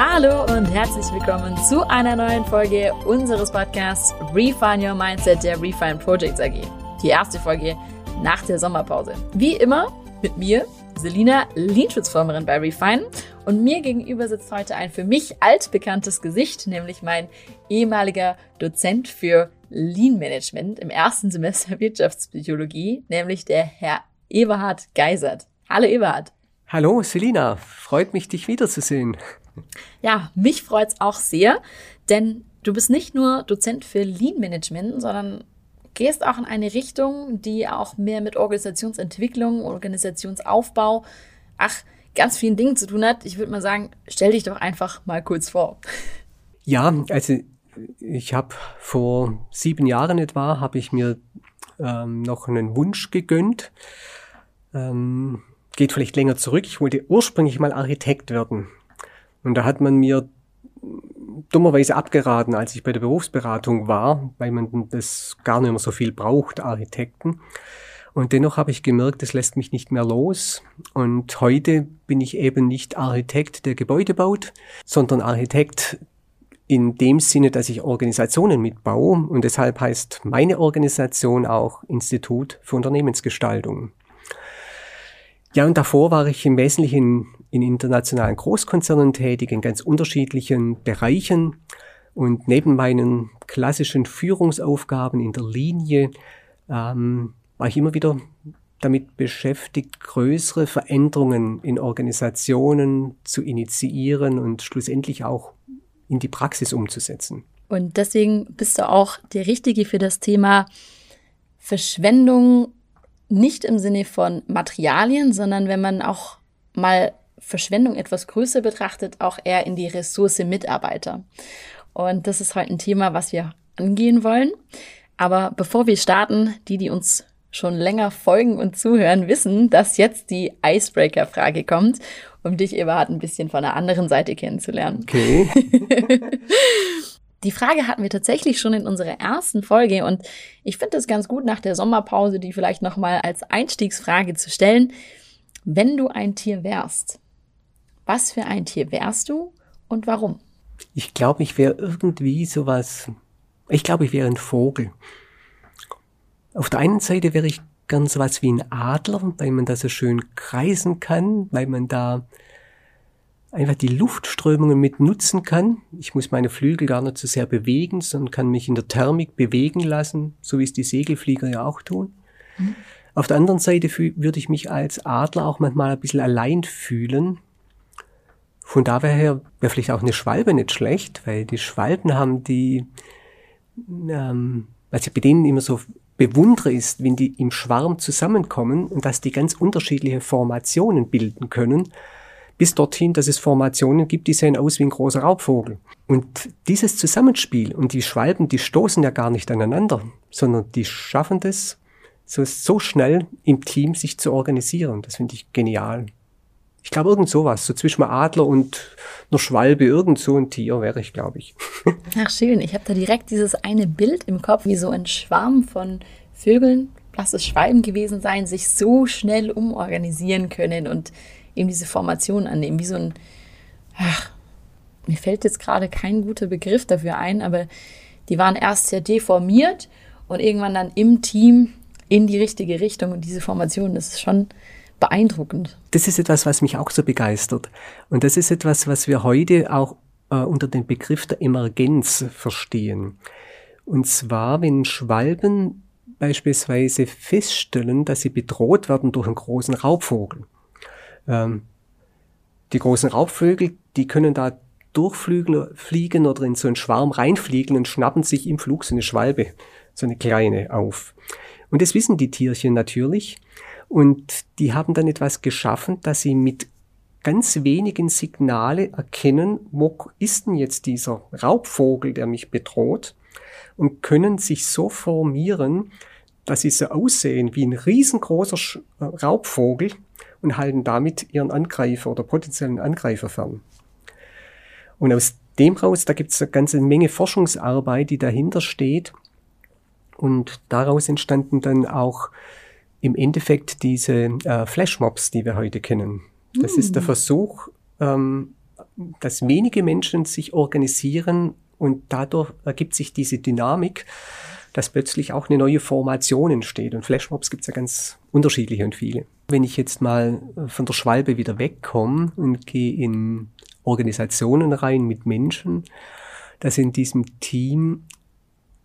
Hallo und herzlich willkommen zu einer neuen Folge unseres Podcasts Refine Your Mindset der Refine Projects AG. Die erste Folge nach der Sommerpause. Wie immer mit mir, Selina, Leanschutzformerin bei Refine. Und mir gegenüber sitzt heute ein für mich altbekanntes Gesicht, nämlich mein ehemaliger Dozent für Lean Management im ersten Semester Wirtschaftspsychologie, nämlich der Herr Eberhard Geisert. Hallo Eberhard. Hallo Selina, freut mich, dich wiederzusehen. Ja, mich freut's auch sehr, denn du bist nicht nur Dozent für Lean Management, sondern gehst auch in eine Richtung, die auch mehr mit Organisationsentwicklung, Organisationsaufbau, ach, ganz vielen Dingen zu tun hat. Ich würde mal sagen, stell dich doch einfach mal kurz vor. Ja, also ich habe vor sieben Jahren etwa, habe ich mir ähm, noch einen Wunsch gegönnt. Ähm, geht vielleicht länger zurück. Ich wollte ursprünglich mal Architekt werden. Und da hat man mir dummerweise abgeraten, als ich bei der Berufsberatung war, weil man das gar nicht mehr so viel braucht, Architekten. Und dennoch habe ich gemerkt, es lässt mich nicht mehr los. Und heute bin ich eben nicht Architekt, der Gebäude baut, sondern Architekt in dem Sinne, dass ich Organisationen mitbaue. Und deshalb heißt meine Organisation auch Institut für Unternehmensgestaltung. Ja, und davor war ich im Wesentlichen in internationalen Großkonzernen tätig, in ganz unterschiedlichen Bereichen. Und neben meinen klassischen Führungsaufgaben in der Linie ähm, war ich immer wieder damit beschäftigt, größere Veränderungen in Organisationen zu initiieren und schlussendlich auch in die Praxis umzusetzen. Und deswegen bist du auch der Richtige für das Thema Verschwendung, nicht im Sinne von Materialien, sondern wenn man auch mal Verschwendung etwas größer betrachtet, auch eher in die Ressource Mitarbeiter. Und das ist heute ein Thema, was wir angehen wollen. Aber bevor wir starten, die, die uns schon länger folgen und zuhören, wissen, dass jetzt die Icebreaker-Frage kommt, um dich, Eberhard, ein bisschen von der anderen Seite kennenzulernen. Okay. Die Frage hatten wir tatsächlich schon in unserer ersten Folge und ich finde es ganz gut, nach der Sommerpause die vielleicht nochmal als Einstiegsfrage zu stellen. Wenn du ein Tier wärst, was für ein Tier wärst du und warum? Ich glaube, ich wäre irgendwie sowas. Ich glaube, ich wäre ein Vogel. Auf der einen Seite wäre ich gern sowas wie ein Adler, weil man da so schön kreisen kann, weil man da einfach die Luftströmungen mit nutzen kann. Ich muss meine Flügel gar nicht so sehr bewegen, sondern kann mich in der Thermik bewegen lassen, so wie es die Segelflieger ja auch tun. Mhm. Auf der anderen Seite würde ich mich als Adler auch manchmal ein bisschen allein fühlen, von daher wäre vielleicht auch eine Schwalbe nicht schlecht, weil die Schwalben haben die, ähm, was ich bei denen immer so bewundere, ist, wenn die im Schwarm zusammenkommen und dass die ganz unterschiedliche Formationen bilden können, bis dorthin, dass es Formationen gibt, die sehen aus wie ein großer Raubvogel. Und dieses Zusammenspiel und die Schwalben, die stoßen ja gar nicht aneinander, sondern die schaffen das so, so schnell im Team sich zu organisieren. Das finde ich genial. Ich glaube, irgend sowas, so zwischen Adler und einer Schwalbe, irgend so ein Tier wäre ich, glaube ich. Ach, schön. Ich habe da direkt dieses eine Bild im Kopf, wie so ein Schwarm von Vögeln, lass es Schwalben gewesen sein, sich so schnell umorganisieren können und eben diese Formation annehmen, wie so ein, ach, mir fällt jetzt gerade kein guter Begriff dafür ein, aber die waren erst sehr deformiert und irgendwann dann im Team in die richtige Richtung und diese Formation, das ist schon beeindruckend. Das ist etwas, was mich auch so begeistert. Und das ist etwas, was wir heute auch äh, unter dem Begriff der Emergenz verstehen. Und zwar, wenn Schwalben beispielsweise feststellen, dass sie bedroht werden durch einen großen Raubvogel. Ähm, die großen Raubvögel, die können da durchfliegen oder in so einen Schwarm reinfliegen und schnappen sich im Flug so eine Schwalbe, so eine kleine auf. Und das wissen die Tierchen natürlich. Und die haben dann etwas geschaffen, dass sie mit ganz wenigen Signale erkennen, wo ist denn jetzt dieser Raubvogel, der mich bedroht, und können sich so formieren, dass sie so aussehen wie ein riesengroßer äh, Raubvogel und halten damit ihren Angreifer oder potenziellen Angreifer fern. Und aus dem raus, da gibt es eine ganze Menge Forschungsarbeit, die dahinter steht. Und daraus entstanden dann auch im Endeffekt diese äh, Flashmobs, die wir heute kennen. Das mm. ist der hm. Versuch, ähm, dass wenige Menschen sich organisieren und dadurch ergibt sich diese Dynamik, dass plötzlich auch eine neue Formation entsteht. Und Flashmobs gibt es ja ganz unterschiedliche und viele. Wenn ich jetzt mal von der Schwalbe wieder wegkomme und gehe in Organisationen rein mit Menschen, dass in diesem Team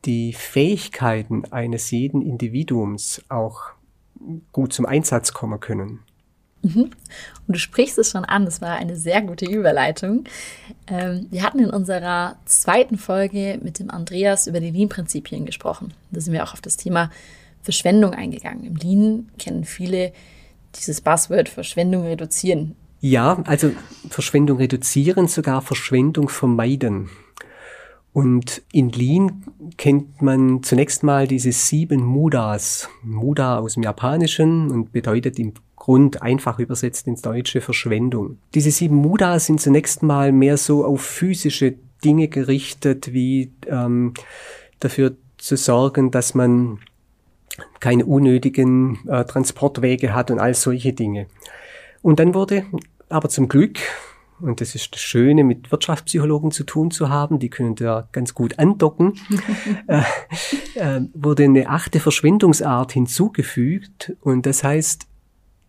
die Fähigkeiten eines jeden Individuums auch gut zum Einsatz kommen können. Mhm. Und du sprichst es schon an, das war eine sehr gute Überleitung. Ähm, wir hatten in unserer zweiten Folge mit dem Andreas über die Lean-Prinzipien gesprochen. Da sind wir auch auf das Thema Verschwendung eingegangen. Im Lean kennen viele dieses Buzzword Verschwendung reduzieren. Ja, also Verschwendung reduzieren, sogar Verschwendung vermeiden. Und in Lean kennt man zunächst mal diese sieben Mudas. Muda aus dem Japanischen und bedeutet im Grund einfach übersetzt ins Deutsche Verschwendung. Diese sieben Mudas sind zunächst mal mehr so auf physische Dinge gerichtet, wie ähm, dafür zu sorgen, dass man keine unnötigen äh, Transportwege hat und all solche Dinge. Und dann wurde aber zum Glück und das ist das Schöne, mit Wirtschaftspsychologen zu tun zu haben, die können da ganz gut andocken, äh, äh, wurde eine achte Verschwendungsart hinzugefügt und das heißt,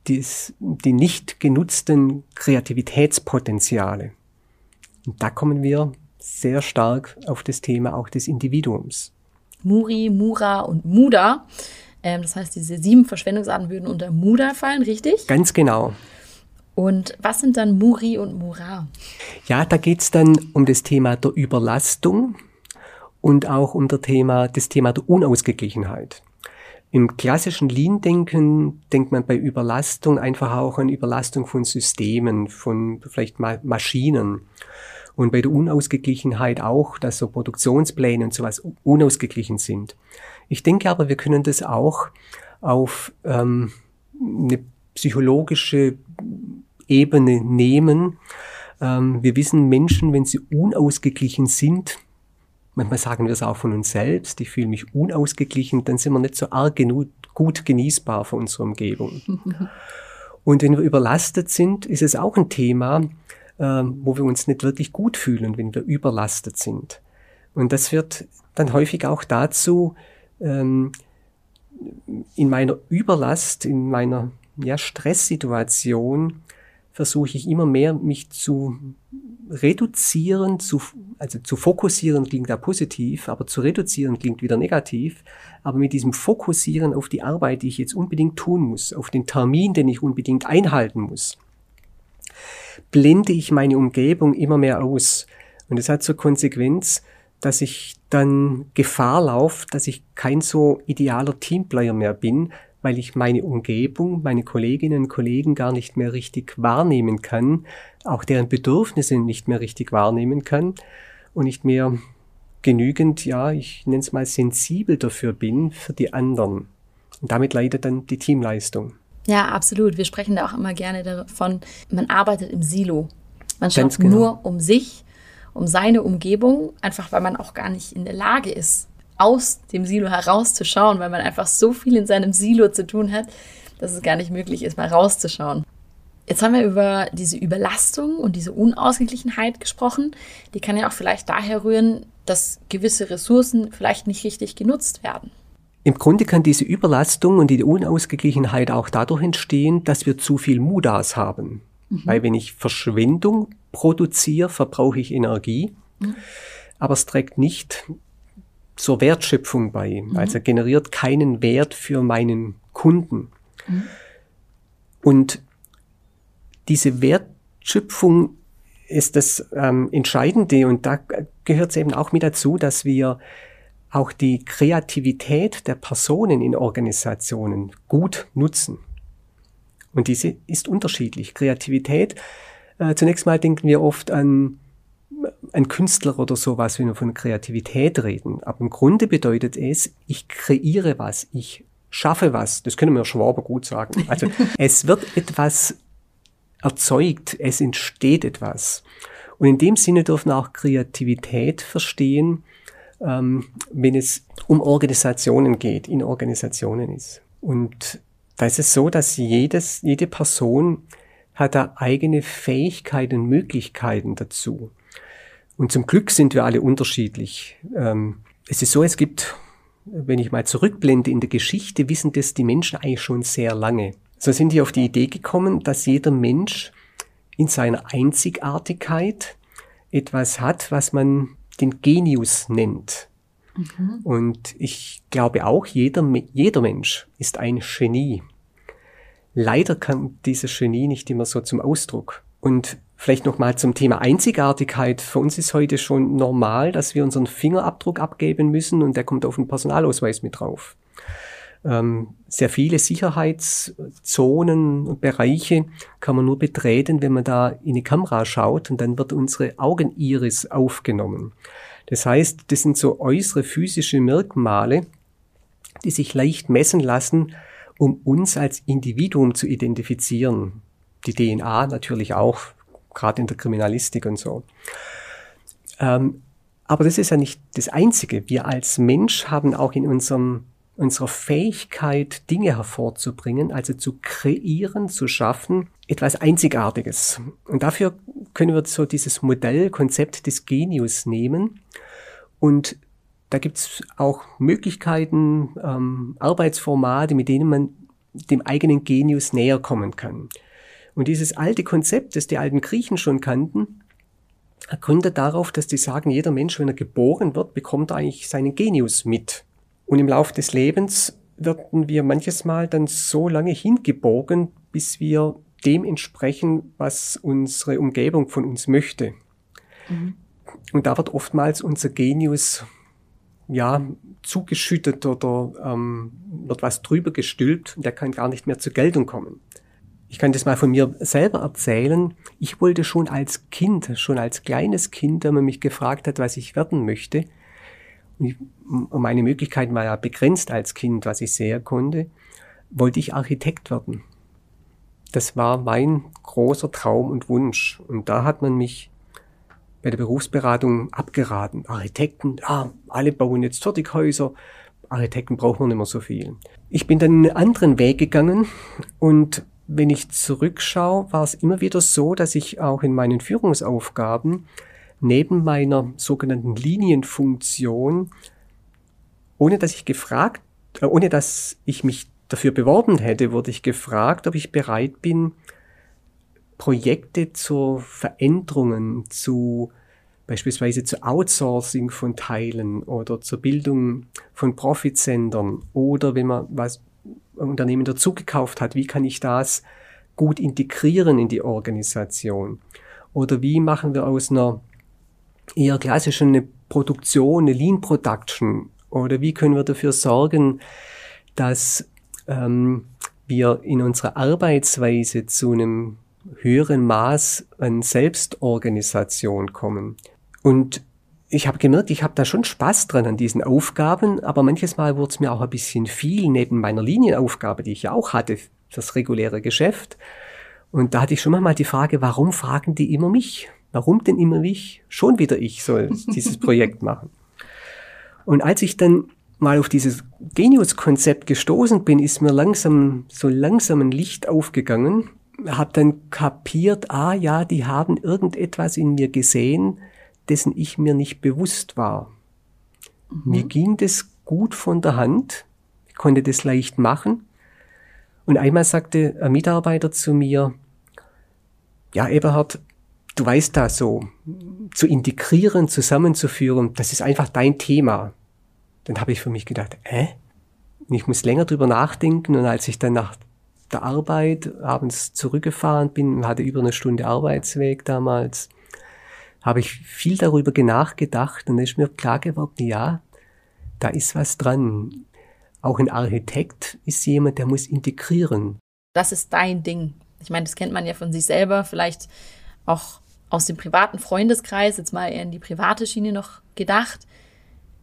dies, die nicht genutzten Kreativitätspotenziale. Und da kommen wir sehr stark auf das Thema auch des Individuums. Muri, Mura und Muda. Ähm, das heißt, diese sieben Verschwendungsarten würden unter Muda fallen, richtig? Ganz genau. Und was sind dann Muri und Mura? Ja, da geht's dann um das Thema der Überlastung und auch um das Thema, das Thema der Unausgeglichenheit. Im klassischen Lean-Denken denkt man bei Überlastung einfach auch an Überlastung von Systemen, von vielleicht Maschinen. Und bei der Unausgeglichenheit auch, dass so Produktionspläne und sowas unausgeglichen sind. Ich denke aber, wir können das auch auf ähm, eine psychologische Ebene nehmen. Ähm, wir wissen, Menschen, wenn sie unausgeglichen sind, manchmal sagen wir es auch von uns selbst, ich fühle mich unausgeglichen, dann sind wir nicht so arg genug, gut genießbar für unsere Umgebung. Und wenn wir überlastet sind, ist es auch ein Thema, ähm, wo wir uns nicht wirklich gut fühlen, wenn wir überlastet sind. Und das führt dann häufig auch dazu, ähm, in meiner Überlast, in meiner ja, Stresssituation versuche ich immer mehr, mich zu reduzieren, zu, also zu fokussieren klingt da positiv, aber zu reduzieren klingt wieder negativ. Aber mit diesem Fokussieren auf die Arbeit, die ich jetzt unbedingt tun muss, auf den Termin, den ich unbedingt einhalten muss, blende ich meine Umgebung immer mehr aus. Und das hat zur Konsequenz, dass ich dann Gefahr laufe, dass ich kein so idealer Teamplayer mehr bin, weil ich meine Umgebung, meine Kolleginnen und Kollegen gar nicht mehr richtig wahrnehmen kann, auch deren Bedürfnisse nicht mehr richtig wahrnehmen kann und nicht mehr genügend, ja, ich nenne es mal sensibel dafür bin für die anderen. Und damit leidet dann die Teamleistung. Ja, absolut. Wir sprechen da auch immer gerne davon, man arbeitet im Silo. Man schaut genau. nur um sich, um seine Umgebung, einfach weil man auch gar nicht in der Lage ist, aus dem Silo herauszuschauen, weil man einfach so viel in seinem Silo zu tun hat, dass es gar nicht möglich ist, mal rauszuschauen. Jetzt haben wir über diese Überlastung und diese Unausgeglichenheit gesprochen. Die kann ja auch vielleicht daher rühren, dass gewisse Ressourcen vielleicht nicht richtig genutzt werden. Im Grunde kann diese Überlastung und die Unausgeglichenheit auch dadurch entstehen, dass wir zu viel Mudas haben. Mhm. Weil wenn ich Verschwendung produziere, verbrauche ich Energie. Mhm. Aber es trägt nicht zur Wertschöpfung bei. Mhm. Also generiert keinen Wert für meinen Kunden. Mhm. Und diese Wertschöpfung ist das ähm, Entscheidende und da gehört es eben auch mit dazu, dass wir auch die Kreativität der Personen in Organisationen gut nutzen. Und diese ist unterschiedlich. Kreativität, äh, zunächst mal denken wir oft an ein Künstler oder sowas, wenn wir von Kreativität reden. Aber im Grunde bedeutet es, ich kreiere was, ich schaffe was. Das können wir Schwaber gut sagen. Also es wird etwas erzeugt, es entsteht etwas. Und in dem Sinne dürfen auch Kreativität verstehen, ähm, wenn es um Organisationen geht, in Organisationen ist. Und da ist es so, dass jedes, jede Person hat da eigene Fähigkeiten und Möglichkeiten dazu. Und zum Glück sind wir alle unterschiedlich. Ähm, es ist so, es gibt, wenn ich mal zurückblende in der Geschichte, wissen das die Menschen eigentlich schon sehr lange. So sind die auf die Idee gekommen, dass jeder Mensch in seiner Einzigartigkeit etwas hat, was man den Genius nennt. Mhm. Und ich glaube auch, jeder, jeder Mensch ist ein Genie. Leider kam dieses Genie nicht immer so zum Ausdruck. Und vielleicht nochmal zum Thema Einzigartigkeit. Für uns ist heute schon normal, dass wir unseren Fingerabdruck abgeben müssen und der kommt auf den Personalausweis mit drauf. Ähm, sehr viele Sicherheitszonen und Bereiche kann man nur betreten, wenn man da in die Kamera schaut und dann wird unsere Augeniris aufgenommen. Das heißt, das sind so äußere physische Merkmale, die sich leicht messen lassen, um uns als Individuum zu identifizieren. Die DNA natürlich auch, gerade in der Kriminalistik und so. Ähm, aber das ist ja nicht das Einzige. Wir als Mensch haben auch in unserem, unserer Fähigkeit, Dinge hervorzubringen, also zu kreieren, zu schaffen, etwas Einzigartiges. Und dafür können wir so dieses Modell, Konzept des Genius nehmen. Und da gibt es auch Möglichkeiten, ähm, Arbeitsformate, mit denen man dem eigenen Genius näher kommen kann. Und dieses alte Konzept, das die alten Griechen schon kannten, gründet darauf, dass die sagen, jeder Mensch, wenn er geboren wird, bekommt eigentlich seinen Genius mit. Und im Laufe des Lebens werden wir manches Mal dann so lange hingebogen, bis wir dem entsprechen, was unsere Umgebung von uns möchte. Mhm. Und da wird oftmals unser Genius ja zugeschüttet oder ähm, wird was drüber gestülpt und der kann gar nicht mehr zur Geltung kommen. Ich kann das mal von mir selber erzählen. Ich wollte schon als Kind, schon als kleines Kind, wenn man mich gefragt hat, was ich werden möchte, und meine Möglichkeiten war ja begrenzt als Kind, was ich sehr konnte, wollte ich Architekt werden. Das war mein großer Traum und Wunsch. Und da hat man mich bei der Berufsberatung abgeraten. Architekten, ah, alle bauen jetzt Fertighäuser. Architekten brauchen wir nicht mehr so viel. Ich bin dann einen anderen Weg gegangen und wenn ich zurückschaue, war es immer wieder so, dass ich auch in meinen Führungsaufgaben neben meiner sogenannten Linienfunktion, ohne dass ich gefragt, äh, ohne dass ich mich dafür beworben hätte, wurde ich gefragt, ob ich bereit bin, Projekte zu Veränderungen, zu beispielsweise zu Outsourcing von Teilen oder zur Bildung von Profitsendern oder wenn man was Unternehmen dazugekauft hat, wie kann ich das gut integrieren in die Organisation? Oder wie machen wir aus einer eher klassischen eine Produktion, eine Lean Production? Oder wie können wir dafür sorgen, dass ähm, wir in unserer Arbeitsweise zu einem höheren Maß an Selbstorganisation kommen. Und ich habe gemerkt, ich habe da schon Spaß dran an diesen Aufgaben, aber manches Mal wurde es mir auch ein bisschen viel neben meiner Linienaufgabe, die ich ja auch hatte, das reguläre Geschäft. Und da hatte ich schon mal die Frage, warum fragen die immer mich? Warum denn immer mich? Schon wieder ich soll dieses Projekt machen. Und als ich dann mal auf dieses Genius-Konzept gestoßen bin, ist mir langsam, so langsam ein Licht aufgegangen, habe dann kapiert, ah ja, die haben irgendetwas in mir gesehen, dessen ich mir nicht bewusst war. Mhm. Mir ging das gut von der Hand, ich konnte das leicht machen. Und einmal sagte ein Mitarbeiter zu mir, ja, Eberhard, du weißt da so, zu integrieren, zusammenzuführen, das ist einfach dein Thema. Dann habe ich für mich gedacht, äh? Ich muss länger drüber nachdenken und als ich dann nach der Arbeit abends zurückgefahren bin, hatte über eine Stunde Arbeitsweg damals, habe ich viel darüber nachgedacht und ist mir klar geworden, ja, da ist was dran. Auch ein Architekt ist jemand, der muss integrieren. Das ist dein Ding. Ich meine, das kennt man ja von sich selber, vielleicht auch aus dem privaten Freundeskreis, jetzt mal eher in die private Schiene noch gedacht.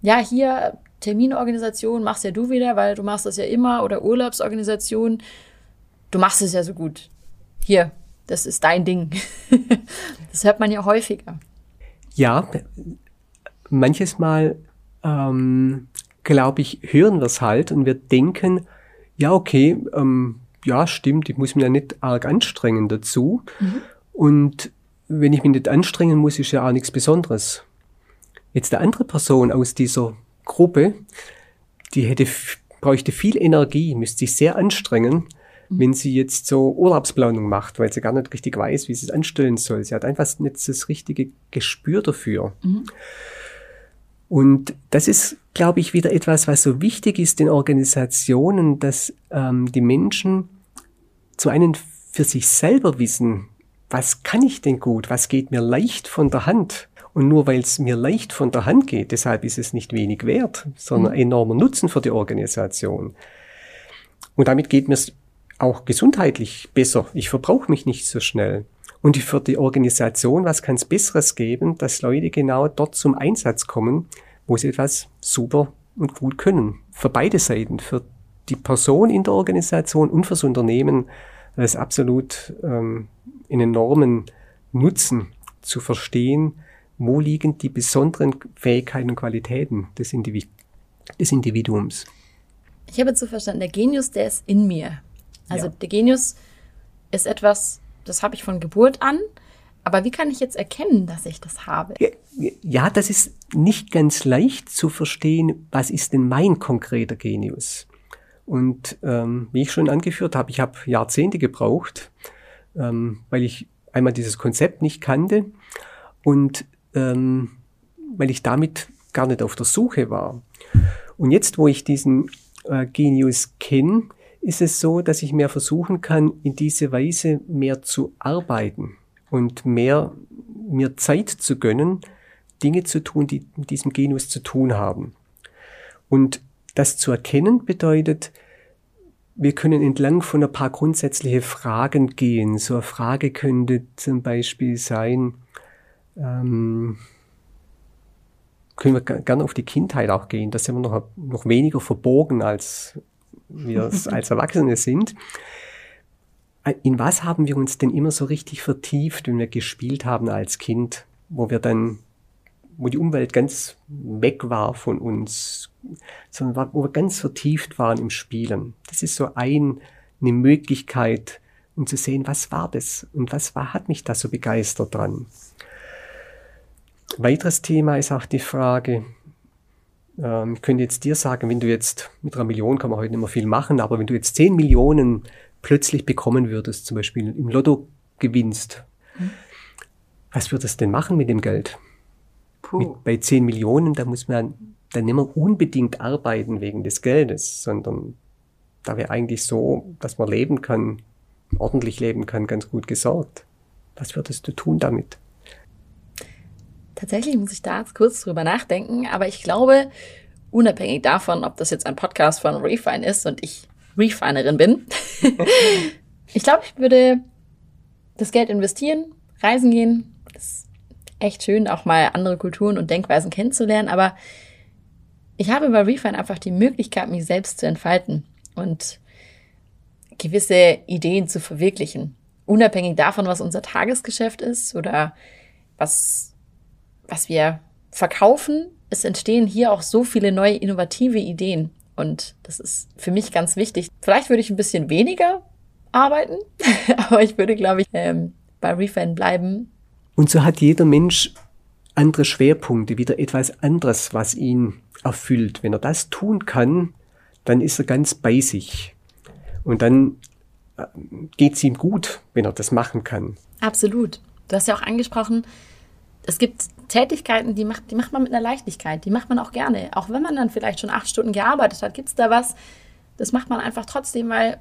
Ja, hier Terminorganisation machst ja du wieder, weil du machst das ja immer oder Urlaubsorganisation du machst es ja so gut. Hier, das ist dein Ding. das hört man ja häufiger. Ja, manches Mal, ähm, glaube ich, hören wir es halt und wir denken, ja, okay, ähm, ja, stimmt, ich muss mich ja nicht arg anstrengen dazu. Mhm. Und wenn ich mich nicht anstrengen muss, ist ja auch nichts Besonderes. Jetzt eine andere Person aus dieser Gruppe, die hätte, bräuchte viel Energie, müsste sich sehr anstrengen. Wenn sie jetzt so Urlaubsplanung macht, weil sie gar nicht richtig weiß, wie sie es anstellen soll. Sie hat einfach nicht das richtige Gespür dafür. Mhm. Und das ist, glaube ich, wieder etwas, was so wichtig ist in Organisationen, dass ähm, die Menschen zu einen für sich selber wissen, was kann ich denn gut, was geht mir leicht von der Hand. Und nur weil es mir leicht von der Hand geht, deshalb ist es nicht wenig wert, sondern mhm. enormer Nutzen für die Organisation. Und damit geht mir es auch gesundheitlich besser. Ich verbrauche mich nicht so schnell. Und für die Organisation, was kann es Besseres geben, dass Leute genau dort zum Einsatz kommen, wo sie etwas super und gut können. Für beide Seiten, für die Person in der Organisation und fürs Unternehmen, das absolut ähm, einen enormen Nutzen zu verstehen, wo liegen die besonderen Fähigkeiten und Qualitäten des, Individ des Individuums. Ich habe jetzt so verstanden, der Genius, der ist in mir. Also ja. der Genius ist etwas, das habe ich von Geburt an. Aber wie kann ich jetzt erkennen, dass ich das habe? Ja, das ist nicht ganz leicht zu verstehen, was ist denn mein konkreter Genius? Und ähm, wie ich schon angeführt habe, ich habe Jahrzehnte gebraucht, ähm, weil ich einmal dieses Konzept nicht kannte und ähm, weil ich damit gar nicht auf der Suche war. Und jetzt, wo ich diesen äh, Genius kenne, ist es so, dass ich mehr versuchen kann, in diese Weise mehr zu arbeiten und mehr mir Zeit zu gönnen, Dinge zu tun, die mit diesem Genius zu tun haben. Und das zu erkennen bedeutet, wir können entlang von ein paar grundsätzliche Fragen gehen. So eine Frage könnte zum Beispiel sein, ähm, können wir gerne auf die Kindheit auch gehen. Da sind wir noch, noch weniger verbogen, als wir als Erwachsene sind. In was haben wir uns denn immer so richtig vertieft, wenn wir gespielt haben als Kind, wo wir dann, wo die Umwelt ganz weg war von uns, sondern wo wir ganz vertieft waren im Spielen. Das ist so ein, eine Möglichkeit, um zu sehen, was war das und was war, hat mich da so begeistert dran. Weiteres Thema ist auch die Frage, ähm, ich könnte jetzt dir sagen, wenn du jetzt mit einer Million kann man heute nicht mehr viel machen, aber wenn du jetzt 10 Millionen plötzlich bekommen würdest, zum Beispiel im Lotto gewinnst, hm. was würdest du denn machen mit dem Geld? Mit, bei 10 Millionen, da muss man dann nicht mehr unbedingt arbeiten wegen des Geldes, sondern da wäre eigentlich so, dass man leben kann, ordentlich leben kann, ganz gut gesorgt. Was würdest du tun damit? Tatsächlich muss ich da jetzt kurz drüber nachdenken, aber ich glaube, unabhängig davon, ob das jetzt ein Podcast von Refine ist und ich Refinerin bin. ich glaube, ich würde das Geld investieren, reisen gehen. Das ist echt schön, auch mal andere Kulturen und Denkweisen kennenzulernen. Aber ich habe bei Refine einfach die Möglichkeit, mich selbst zu entfalten und gewisse Ideen zu verwirklichen. Unabhängig davon, was unser Tagesgeschäft ist oder was, was wir verkaufen. Es entstehen hier auch so viele neue innovative Ideen. Und das ist für mich ganz wichtig. Vielleicht würde ich ein bisschen weniger arbeiten, aber ich würde, glaube ich, ähm, bei Refan bleiben. Und so hat jeder Mensch andere Schwerpunkte, wieder etwas anderes, was ihn erfüllt. Wenn er das tun kann, dann ist er ganz bei sich. Und dann äh, geht es ihm gut, wenn er das machen kann. Absolut. Du hast ja auch angesprochen, es gibt Tätigkeiten, die macht, die macht man mit einer Leichtigkeit, die macht man auch gerne. Auch wenn man dann vielleicht schon acht Stunden gearbeitet hat, gibt es da was, das macht man einfach trotzdem, weil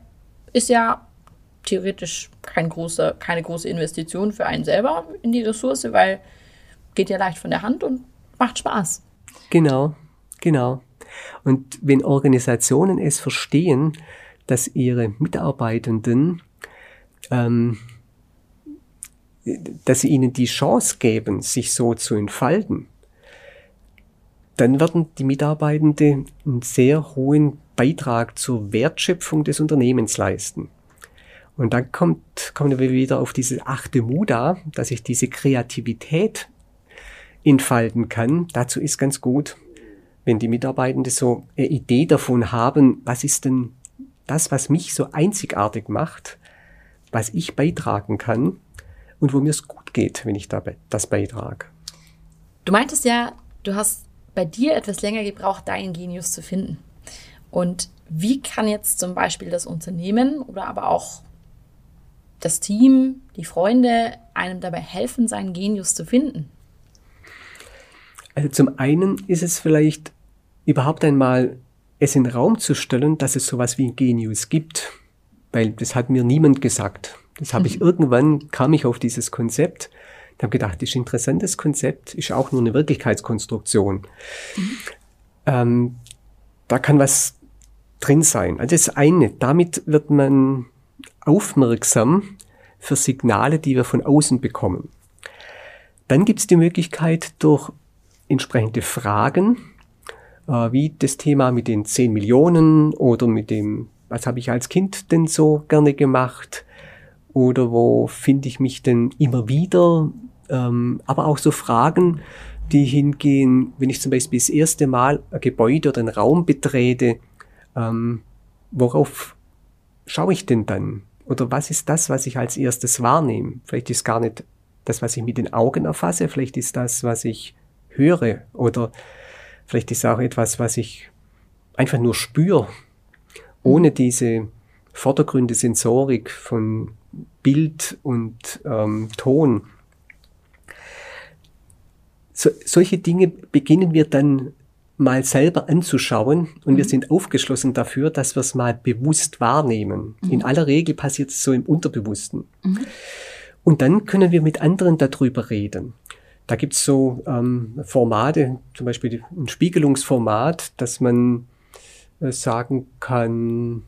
ist ja theoretisch kein große, keine große Investition für einen selber in die Ressource, weil geht ja leicht von der Hand und macht Spaß. Genau, genau. Und wenn Organisationen es verstehen, dass ihre Mitarbeitenden ähm, dass sie ihnen die Chance geben, sich so zu entfalten, dann werden die Mitarbeitenden einen sehr hohen Beitrag zur Wertschöpfung des Unternehmens leisten. Und dann kommt, kommen wir wieder auf diese achte Muda, dass ich diese Kreativität entfalten kann. Dazu ist ganz gut, wenn die Mitarbeitenden so eine Idee davon haben, was ist denn das, was mich so einzigartig macht, was ich beitragen kann und wo mir es gut geht, wenn ich dabei das beitrage. Du meintest ja, du hast bei dir etwas länger gebraucht, deinen Genius zu finden. Und wie kann jetzt zum Beispiel das Unternehmen oder aber auch das Team, die Freunde einem dabei helfen, seinen Genius zu finden? Also zum einen ist es vielleicht überhaupt einmal es in den Raum zu stellen, dass es sowas wie ein Genius gibt, weil das hat mir niemand gesagt. Das habe ich mhm. irgendwann kam ich auf dieses Konzept ich habe gedacht, das ist ein interessantes Konzept, ist auch nur eine Wirklichkeitskonstruktion. Mhm. Ähm, da kann was drin sein. Also das eine, damit wird man aufmerksam für Signale, die wir von außen bekommen. Dann gibt es die Möglichkeit, durch entsprechende Fragen, äh, wie das Thema mit den 10 Millionen oder mit dem, was habe ich als Kind denn so gerne gemacht, oder wo finde ich mich denn immer wieder, ähm, aber auch so Fragen, die hingehen, wenn ich zum Beispiel das erste Mal ein Gebäude oder einen Raum betrete, ähm, worauf schaue ich denn dann? Oder was ist das, was ich als erstes wahrnehme? Vielleicht ist gar nicht das, was ich mit den Augen erfasse, vielleicht ist das, was ich höre oder vielleicht ist auch etwas, was ich einfach nur spüre, ohne diese Vordergründe Sensorik von Bild und ähm, Ton so, solche Dinge beginnen wir dann mal selber anzuschauen und mhm. wir sind aufgeschlossen dafür, dass wir es mal bewusst wahrnehmen. Mhm. In aller Regel passiert es so im Unterbewussten. Mhm. Und dann können wir mit anderen darüber reden. Da gibt's so ähm, Formate, zum Beispiel ein Spiegelungsformat, dass man äh, sagen kann,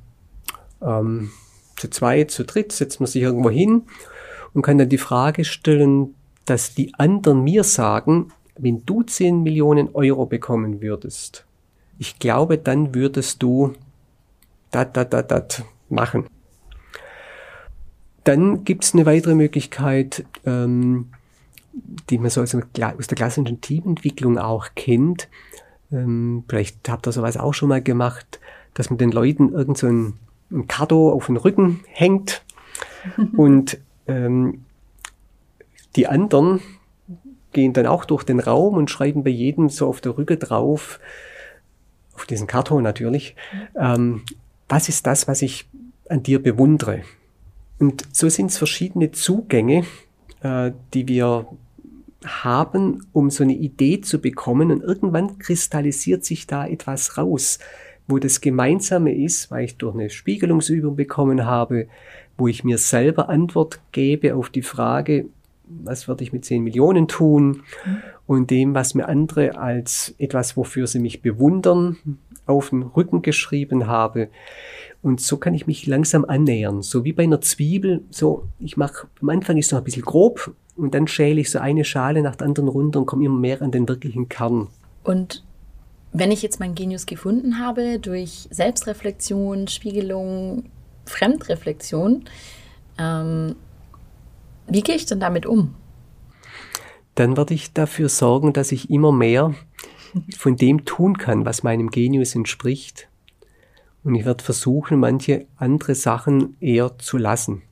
ähm, zu zweit, zu dritt setzt man sich irgendwo hin und kann dann die Frage stellen, dass die anderen mir sagen, wenn du 10 Millionen Euro bekommen würdest, ich glaube, dann würdest du dat, dat, dat, dat machen. Dann gibt es eine weitere Möglichkeit, ähm, die man so aus der klassischen Teamentwicklung auch kennt. Ähm, vielleicht habt ihr sowas auch schon mal gemacht, dass man den Leuten irgend so ein Kado auf den Rücken hängt und ähm, die anderen, gehen dann auch durch den Raum und schreiben bei jedem so auf der Rücke drauf, auf diesen Karton natürlich, ähm, was ist das, was ich an dir bewundere. Und so sind es verschiedene Zugänge, äh, die wir haben, um so eine Idee zu bekommen. Und irgendwann kristallisiert sich da etwas raus, wo das Gemeinsame ist, weil ich durch eine Spiegelungsübung bekommen habe, wo ich mir selber Antwort gebe auf die Frage, was würde ich mit 10 Millionen tun und dem, was mir andere als etwas, wofür sie mich bewundern, auf den Rücken geschrieben habe. Und so kann ich mich langsam annähern. So wie bei einer Zwiebel. So, ich mache, am Anfang ist es noch ein bisschen grob und dann schäle ich so eine Schale nach der anderen runter und komme immer mehr an den wirklichen Kern. Und wenn ich jetzt mein Genius gefunden habe durch Selbstreflexion, Spiegelung, Fremdreflexion, ähm, wie gehe ich denn damit um? Dann werde ich dafür sorgen, dass ich immer mehr von dem tun kann, was meinem Genius entspricht. Und ich werde versuchen, manche andere Sachen eher zu lassen.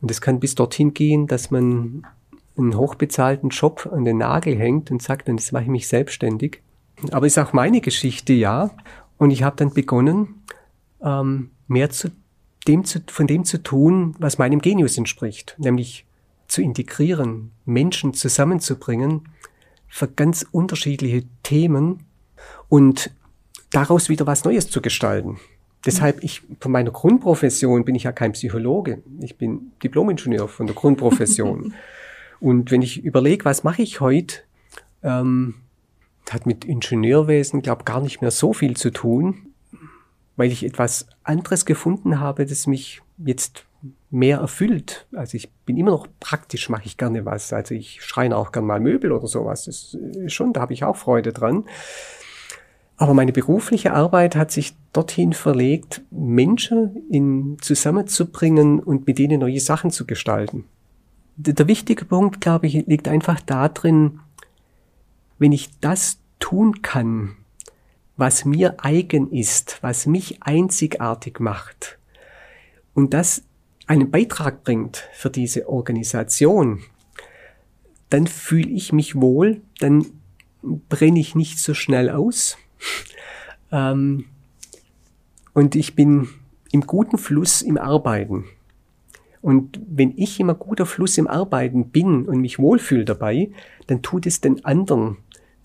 Und es kann bis dorthin gehen, dass man einen hochbezahlten Job an den Nagel hängt und sagt, dann mache ich mich selbstständig. Aber ist auch meine Geschichte, ja. Und ich habe dann begonnen, ähm, mehr zu dem zu, von dem zu tun, was meinem Genius entspricht, nämlich zu integrieren, Menschen zusammenzubringen für ganz unterschiedliche Themen und daraus wieder was Neues zu gestalten. Deshalb, ich, von meiner Grundprofession bin ich ja kein Psychologe. Ich bin Diplomingenieur von der Grundprofession. und wenn ich überlege, was mache ich heute, ähm, hat mit Ingenieurwesen, glaube gar nicht mehr so viel zu tun weil ich etwas anderes gefunden habe, das mich jetzt mehr erfüllt. Also ich bin immer noch praktisch, mache ich gerne was. Also ich schreine auch gerne mal Möbel oder sowas. Das ist schon, da habe ich auch Freude dran. Aber meine berufliche Arbeit hat sich dorthin verlegt, Menschen in, zusammenzubringen und mit denen neue Sachen zu gestalten. Der wichtige Punkt, glaube ich, liegt einfach darin, wenn ich das tun kann, was mir eigen ist, was mich einzigartig macht und das einen Beitrag bringt für diese Organisation, dann fühle ich mich wohl, dann brenne ich nicht so schnell aus. Ähm, und ich bin im guten Fluss im Arbeiten. Und wenn ich immer guter Fluss im Arbeiten bin und mich wohlfühle dabei, dann tut es den anderen,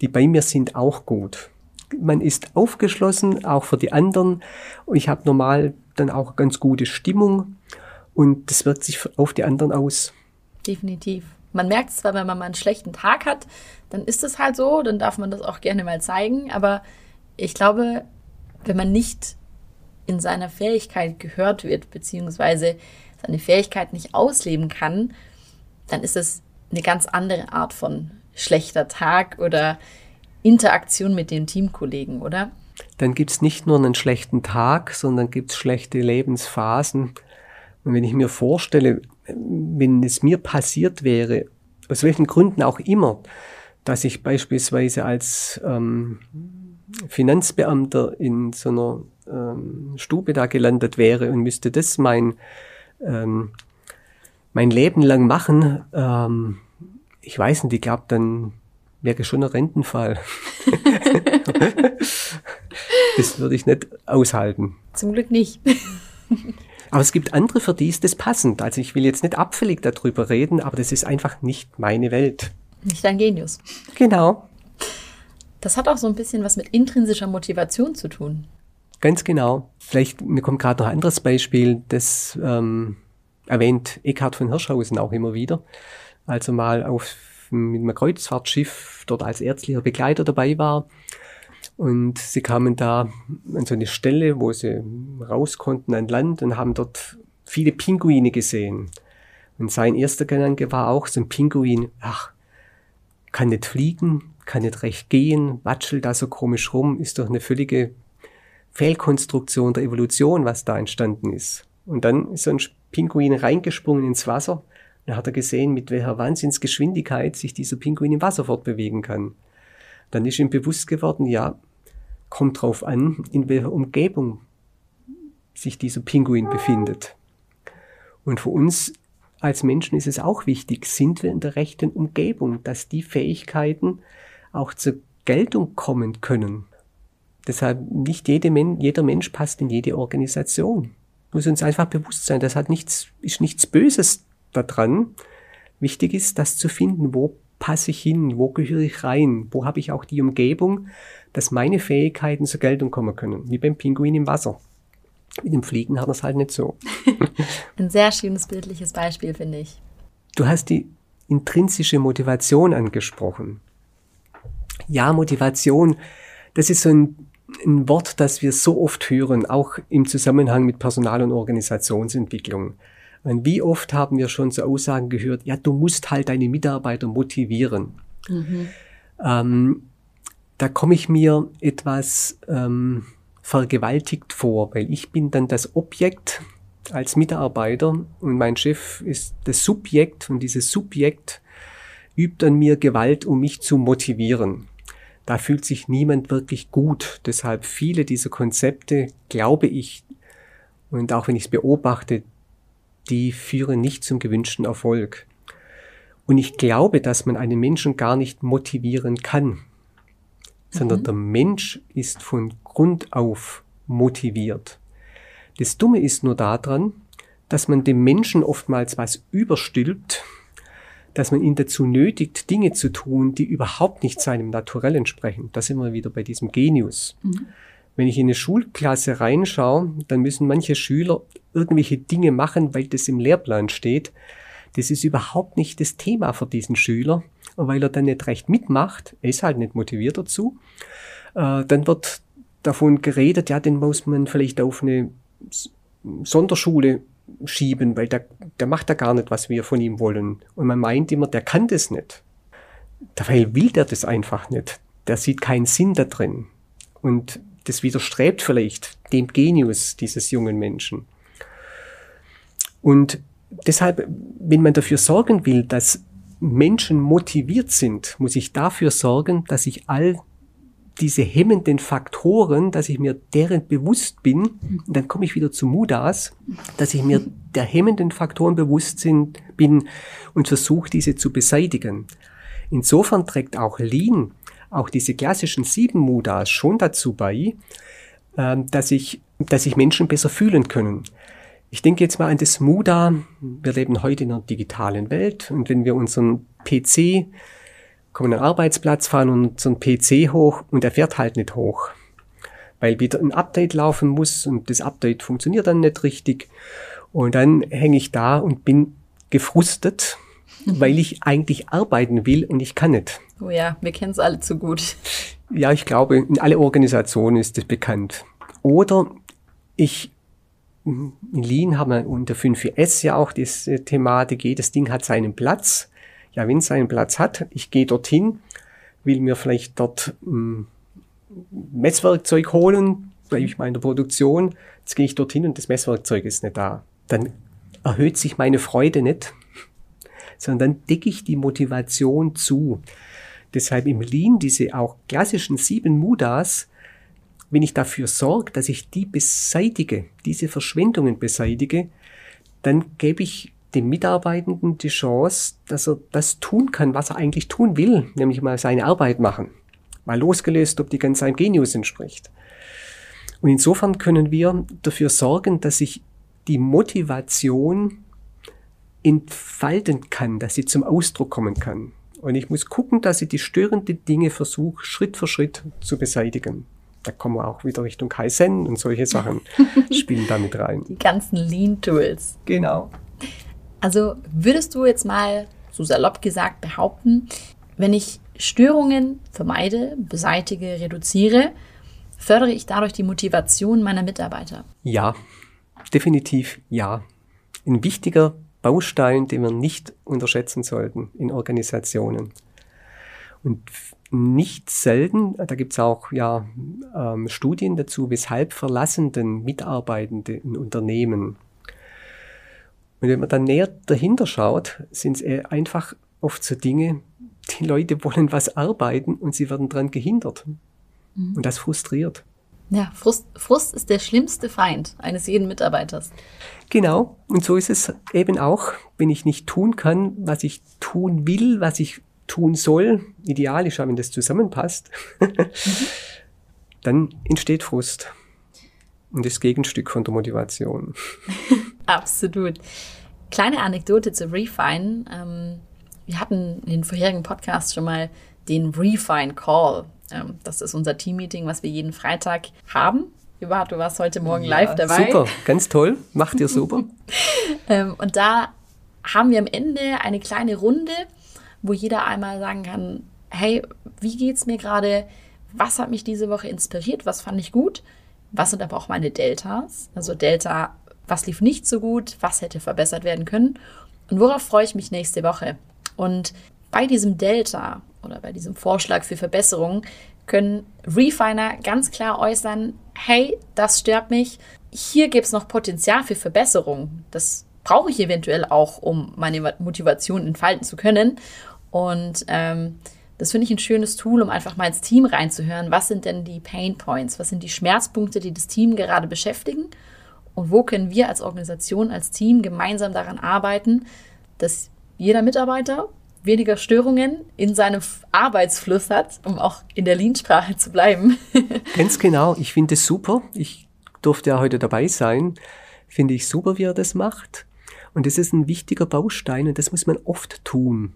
die bei mir sind, auch gut. Man ist aufgeschlossen, auch für die anderen. Ich habe normal dann auch ganz gute Stimmung und das wirkt sich auf die anderen aus. Definitiv. Man merkt es zwar, wenn man mal einen schlechten Tag hat, dann ist es halt so, dann darf man das auch gerne mal zeigen. Aber ich glaube, wenn man nicht in seiner Fähigkeit gehört wird, beziehungsweise seine Fähigkeit nicht ausleben kann, dann ist es eine ganz andere Art von schlechter Tag oder Interaktion mit den Teamkollegen, oder? Dann gibt es nicht nur einen schlechten Tag, sondern gibt es schlechte Lebensphasen. Und wenn ich mir vorstelle, wenn es mir passiert wäre, aus welchen Gründen auch immer, dass ich beispielsweise als ähm, Finanzbeamter in so einer ähm, Stube da gelandet wäre und müsste das mein, ähm, mein Leben lang machen, ähm, ich weiß nicht, ich glaube, dann wäre schon ein Rentenfall. das würde ich nicht aushalten. Zum Glück nicht. Aber es gibt andere, für die ist das passend. Also ich will jetzt nicht abfällig darüber reden, aber das ist einfach nicht meine Welt. Nicht dein Genius. Genau. Das hat auch so ein bisschen was mit intrinsischer Motivation zu tun. Ganz genau. Vielleicht, mir kommt gerade noch ein anderes Beispiel, das ähm, erwähnt Eckhard von Hirschhausen auch immer wieder. Also mal auf, mit einem Kreuzfahrtschiff dort als ärztlicher Begleiter dabei war und sie kamen da an so eine Stelle, wo sie raus konnten an Land und haben dort viele Pinguine gesehen. Und sein erster Gedanke war auch so ein Pinguin, ach, kann nicht fliegen, kann nicht recht gehen, watschelt da so komisch rum, ist doch eine völlige Fehlkonstruktion der Evolution, was da entstanden ist. Und dann ist so ein Pinguin reingesprungen ins Wasser. Dann hat er gesehen, mit welcher Wahnsinnsgeschwindigkeit sich dieser Pinguin im Wasser fortbewegen kann dann ist ihm bewusst geworden, ja, kommt drauf an, in welcher Umgebung sich dieser Pinguin befindet. Und für uns als Menschen ist es auch wichtig, sind wir in der rechten Umgebung, dass die Fähigkeiten auch zur Geltung kommen können. Deshalb nicht jede Men jeder Mensch passt in jede Organisation. Muss uns einfach bewusst sein, das hat nichts, ist nichts Böses daran. Wichtig ist, das zu finden, wo passe ich hin, wo gehöre ich rein, wo habe ich auch die Umgebung, dass meine Fähigkeiten zur Geltung kommen können, wie beim Pinguin im Wasser. Mit dem Fliegen hat es halt nicht so. Ein sehr schönes bildliches Beispiel, finde ich. Du hast die intrinsische Motivation angesprochen. Ja, Motivation, das ist so ein, ein Wort, das wir so oft hören, auch im Zusammenhang mit Personal- und Organisationsentwicklung. Und wie oft haben wir schon so Aussagen gehört, ja, du musst halt deine Mitarbeiter motivieren. Mhm. Ähm, da komme ich mir etwas ähm, vergewaltigt vor, weil ich bin dann das Objekt als Mitarbeiter und mein Chef ist das Subjekt und dieses Subjekt übt an mir Gewalt, um mich zu motivieren. Da fühlt sich niemand wirklich gut. Deshalb viele dieser Konzepte, glaube ich, und auch wenn ich es beobachte, die führen nicht zum gewünschten Erfolg. Und ich glaube, dass man einen Menschen gar nicht motivieren kann, sondern mhm. der Mensch ist von Grund auf motiviert. Das Dumme ist nur daran, dass man dem Menschen oftmals was überstülpt, dass man ihn dazu nötigt, Dinge zu tun, die überhaupt nicht seinem Naturell entsprechen. Da sind wir wieder bei diesem Genius. Mhm. Wenn ich in eine Schulklasse reinschaue, dann müssen manche Schüler irgendwelche Dinge machen, weil das im Lehrplan steht. Das ist überhaupt nicht das Thema für diesen Schüler. Und weil er dann nicht recht mitmacht, er ist halt nicht motiviert dazu, äh, dann wird davon geredet, ja, den muss man vielleicht auf eine Sonderschule schieben, weil der, der macht da gar nicht, was wir von ihm wollen. Und man meint immer, der kann das nicht. Dabei will der das einfach nicht. Der sieht keinen Sinn da drin. Und das widerstrebt vielleicht dem Genius dieses jungen Menschen. Und deshalb, wenn man dafür sorgen will, dass Menschen motiviert sind, muss ich dafür sorgen, dass ich all diese hemmenden Faktoren, dass ich mir deren bewusst bin, und dann komme ich wieder zu Mudas, dass ich mir der hemmenden Faktoren bewusst sind, bin und versuche, diese zu beseitigen. Insofern trägt auch Lean, auch diese klassischen sieben Mudas schon dazu bei, ähm, dass ich, dass sich Menschen besser fühlen können. Ich denke jetzt mal an das Muda. Wir leben heute in einer digitalen Welt und wenn wir unseren PC kommen an den Arbeitsplatz, fahren unseren PC hoch und er fährt halt nicht hoch. Weil wieder ein Update laufen muss und das Update funktioniert dann nicht richtig. Und dann hänge ich da und bin gefrustet, mhm. weil ich eigentlich arbeiten will und ich kann nicht. Oh ja, wir kennen es alle zu gut. Ja, ich glaube, in alle Organisationen ist das bekannt. Oder ich in Lean haben wir unter 5S ja auch diese Thematik, jedes Ding hat seinen Platz ja, wenn es einen Platz hat, ich gehe dorthin, will mir vielleicht dort ein hm, Messwerkzeug holen, bleibe ich mal in der Produktion, jetzt gehe ich dorthin und das Messwerkzeug ist nicht da. Dann erhöht sich meine Freude nicht, sondern dann decke ich die Motivation zu. Deshalb im Lean diese auch klassischen sieben Mudas, wenn ich dafür sorge, dass ich die beseitige, diese Verschwendungen beseitige, dann gebe ich dem Mitarbeitenden die Chance, dass er das tun kann, was er eigentlich tun will, nämlich mal seine Arbeit machen. Mal losgelöst, ob die ganz seinem Genius entspricht. Und insofern können wir dafür sorgen, dass sich die Motivation entfalten kann, dass sie zum Ausdruck kommen kann. Und ich muss gucken, dass ich die störenden Dinge versuche, Schritt für Schritt zu beseitigen. Da kommen wir auch wieder Richtung Kaizen und solche Sachen spielen damit rein. Die ganzen Lean-Tools. Genau. Also würdest du jetzt mal so salopp gesagt behaupten, wenn ich Störungen vermeide, beseitige, reduziere, fördere ich dadurch die Motivation meiner Mitarbeiter? Ja, definitiv ja. Ein wichtiger Baustein, den wir nicht unterschätzen sollten in Organisationen. Und nicht selten, da gibt es auch ja, ähm, Studien dazu, weshalb verlassenden Mitarbeitende in Unternehmen und wenn man dann näher dahinter schaut, sind es einfach oft so Dinge, die Leute wollen was arbeiten und sie werden daran gehindert. Mhm. Und das frustriert. Ja, Frust, Frust ist der schlimmste Feind eines jeden Mitarbeiters. Genau. Und so ist es eben auch, wenn ich nicht tun kann, was ich tun will, was ich tun soll. Ideal ist ja, wenn das zusammenpasst. mhm. Dann entsteht Frust. Und das Gegenstück von der Motivation. Absolut. Kleine Anekdote zu Refine. Ähm, wir hatten in den vorherigen Podcasts schon mal den Refine Call. Ähm, das ist unser Teammeeting, was wir jeden Freitag haben. Überhaupt, du warst heute Morgen ja, live dabei. Super, ganz toll. Macht ihr super. ähm, und da haben wir am Ende eine kleine Runde, wo jeder einmal sagen kann, hey, wie geht's mir gerade? Was hat mich diese Woche inspiriert? Was fand ich gut? Was sind aber auch meine Deltas? Also Delta was lief nicht so gut, was hätte verbessert werden können und worauf freue ich mich nächste Woche. Und bei diesem Delta oder bei diesem Vorschlag für Verbesserungen können Refiner ganz klar äußern, hey, das stört mich, hier gibt es noch Potenzial für Verbesserung. Das brauche ich eventuell auch, um meine Motivation entfalten zu können. Und ähm, das finde ich ein schönes Tool, um einfach mal ins Team reinzuhören. Was sind denn die Pain Points? Was sind die Schmerzpunkte, die das Team gerade beschäftigen? Und wo können wir als Organisation, als Team gemeinsam daran arbeiten, dass jeder Mitarbeiter weniger Störungen in seinem Arbeitsfluss hat, um auch in der Lean-Sprache zu bleiben. Ganz genau. Ich finde es super. Ich durfte ja heute dabei sein. Finde ich super, wie er das macht. Und das ist ein wichtiger Baustein und das muss man oft tun.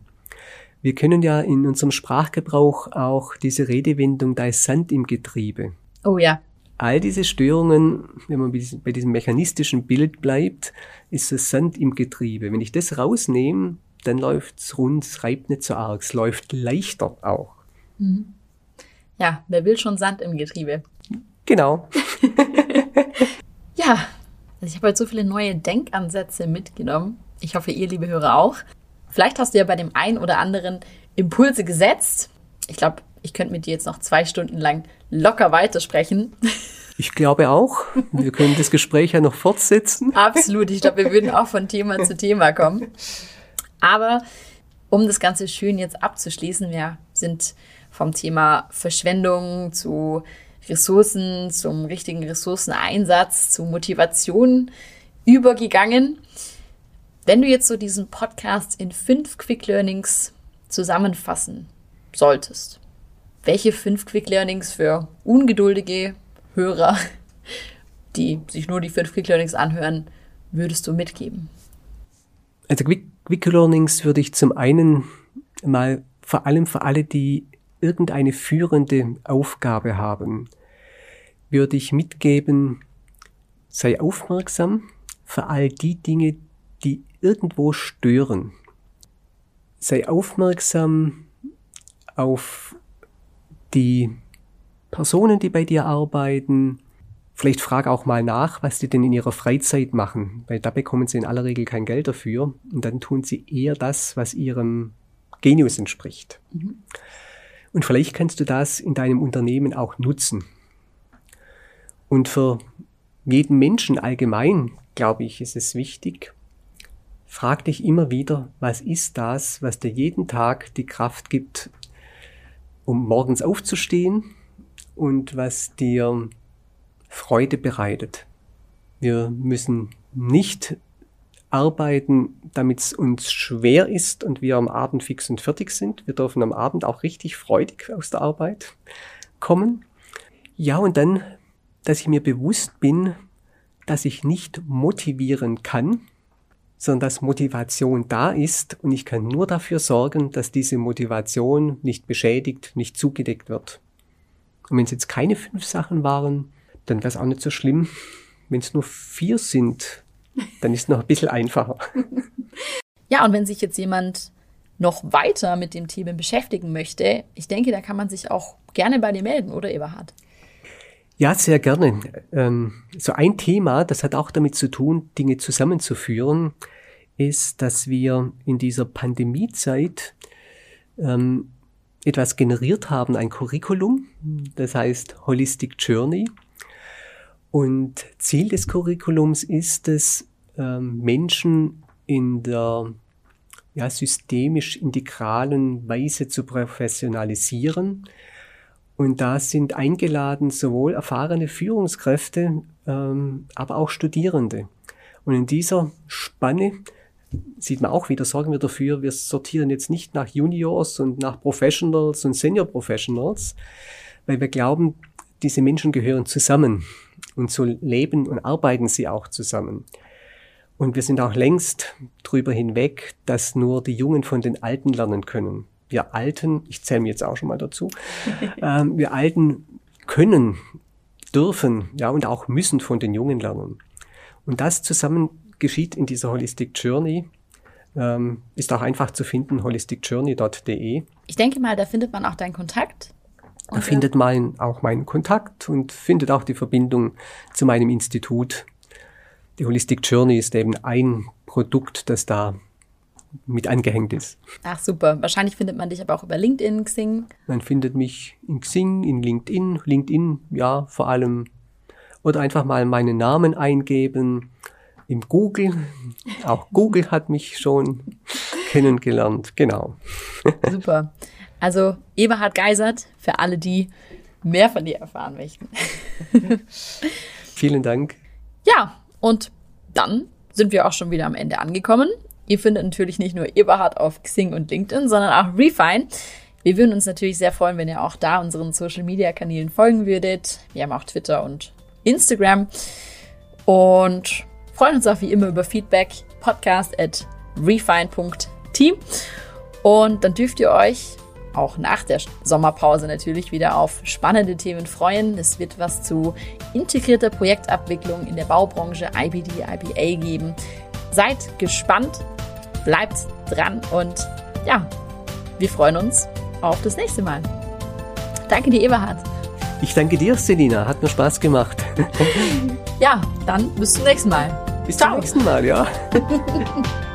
Wir können ja in unserem Sprachgebrauch auch diese Redewendung, da ist Sand im Getriebe. Oh ja all diese Störungen, wenn man bei diesem mechanistischen Bild bleibt, ist das Sand im Getriebe. Wenn ich das rausnehme, dann läuft's rund, es reibt nicht so arg, es läuft leichter auch. Mhm. Ja, wer will schon Sand im Getriebe? Genau. ja, also ich habe heute so viele neue Denkansätze mitgenommen. Ich hoffe, ihr, liebe Hörer, auch. Vielleicht hast du ja bei dem einen oder anderen Impulse gesetzt. Ich glaube, ich könnte mit dir jetzt noch zwei Stunden lang locker weitersprechen. Ich glaube auch. Wir können das Gespräch ja noch fortsetzen. Absolut. Ich glaube, wir würden auch von Thema zu Thema kommen. Aber um das Ganze schön jetzt abzuschließen, wir sind vom Thema Verschwendung zu Ressourcen, zum richtigen Ressourceneinsatz, zu Motivation übergegangen. Wenn du jetzt so diesen Podcast in fünf Quick Learnings zusammenfassen solltest, welche fünf Quick Learnings für ungeduldige Hörer, die sich nur die fünf Quick Learnings anhören, würdest du mitgeben? Also Quick, Quick Learnings würde ich zum einen mal vor allem für alle, die irgendeine führende Aufgabe haben, würde ich mitgeben, sei aufmerksam für all die Dinge, die irgendwo stören. Sei aufmerksam auf die Personen, die bei dir arbeiten. Vielleicht frag auch mal nach, was die denn in ihrer Freizeit machen, weil da bekommen sie in aller Regel kein Geld dafür und dann tun sie eher das, was ihrem Genius entspricht. Mhm. Und vielleicht kannst du das in deinem Unternehmen auch nutzen. Und für jeden Menschen allgemein, glaube ich, ist es wichtig, frag dich immer wieder, was ist das, was dir jeden Tag die Kraft gibt, um morgens aufzustehen und was dir Freude bereitet. Wir müssen nicht arbeiten, damit es uns schwer ist und wir am Abend fix und fertig sind. Wir dürfen am Abend auch richtig freudig aus der Arbeit kommen. Ja, und dann, dass ich mir bewusst bin, dass ich nicht motivieren kann, sondern dass Motivation da ist und ich kann nur dafür sorgen, dass diese Motivation nicht beschädigt, nicht zugedeckt wird. Und wenn es jetzt keine fünf Sachen waren, dann wäre es auch nicht so schlimm. Wenn es nur vier sind, dann ist es noch ein bisschen einfacher. Ja, und wenn sich jetzt jemand noch weiter mit dem Thema beschäftigen möchte, ich denke, da kann man sich auch gerne bei dir melden, oder Eberhard? Ja, sehr gerne. Ähm, so ein Thema, das hat auch damit zu tun, Dinge zusammenzuführen, ist, dass wir in dieser Pandemiezeit ähm, etwas generiert haben, ein Curriculum, das heißt Holistic Journey. Und Ziel des Curriculums ist es, ähm, Menschen in der ja, systemisch integralen Weise zu professionalisieren und da sind eingeladen sowohl erfahrene Führungskräfte, ähm, aber auch Studierende. Und in dieser Spanne sieht man auch wieder, sorgen wir dafür, wir sortieren jetzt nicht nach Juniors und nach Professionals und Senior Professionals, weil wir glauben, diese Menschen gehören zusammen und so leben und arbeiten sie auch zusammen. Und wir sind auch längst drüber hinweg, dass nur die Jungen von den Alten lernen können wir Alten, ich zähle mir jetzt auch schon mal dazu, ähm, wir Alten können, dürfen, ja, und auch müssen von den Jungen lernen. Und das zusammen geschieht in dieser Holistic Journey. Ähm, ist auch einfach zu finden, holisticjourney.de. Ich denke mal, da findet man auch deinen Kontakt. Da findet man auch meinen Kontakt und findet auch die Verbindung zu meinem Institut. Die Holistic Journey ist eben ein Produkt, das da mit angehängt ist. Ach super. Wahrscheinlich findet man dich aber auch über LinkedIn, Xing. Man findet mich in Xing, in LinkedIn. LinkedIn, ja, vor allem. Oder einfach mal meinen Namen eingeben im Google. Auch Google hat mich schon kennengelernt. Genau. Super. Also Eberhard Geisert für alle, die mehr von dir erfahren möchten. Vielen Dank. Ja, und dann sind wir auch schon wieder am Ende angekommen. Ihr findet natürlich nicht nur Eberhard auf Xing und LinkedIn, sondern auch Refine. Wir würden uns natürlich sehr freuen, wenn ihr auch da unseren Social Media Kanälen folgen würdet. Wir haben auch Twitter und Instagram und freuen uns auch wie immer über Feedback. Podcast at refine.team. Und dann dürft ihr euch auch nach der Sommerpause natürlich wieder auf spannende Themen freuen. Es wird was zu integrierter Projektabwicklung in der Baubranche IBD, IBA geben. Seid gespannt bleibt dran und ja, wir freuen uns auf das nächste Mal. Danke dir, Eberhard. Ich danke dir, Selina. Hat mir Spaß gemacht. ja, dann bis zum nächsten Mal. Bis Ciao. zum nächsten Mal, ja.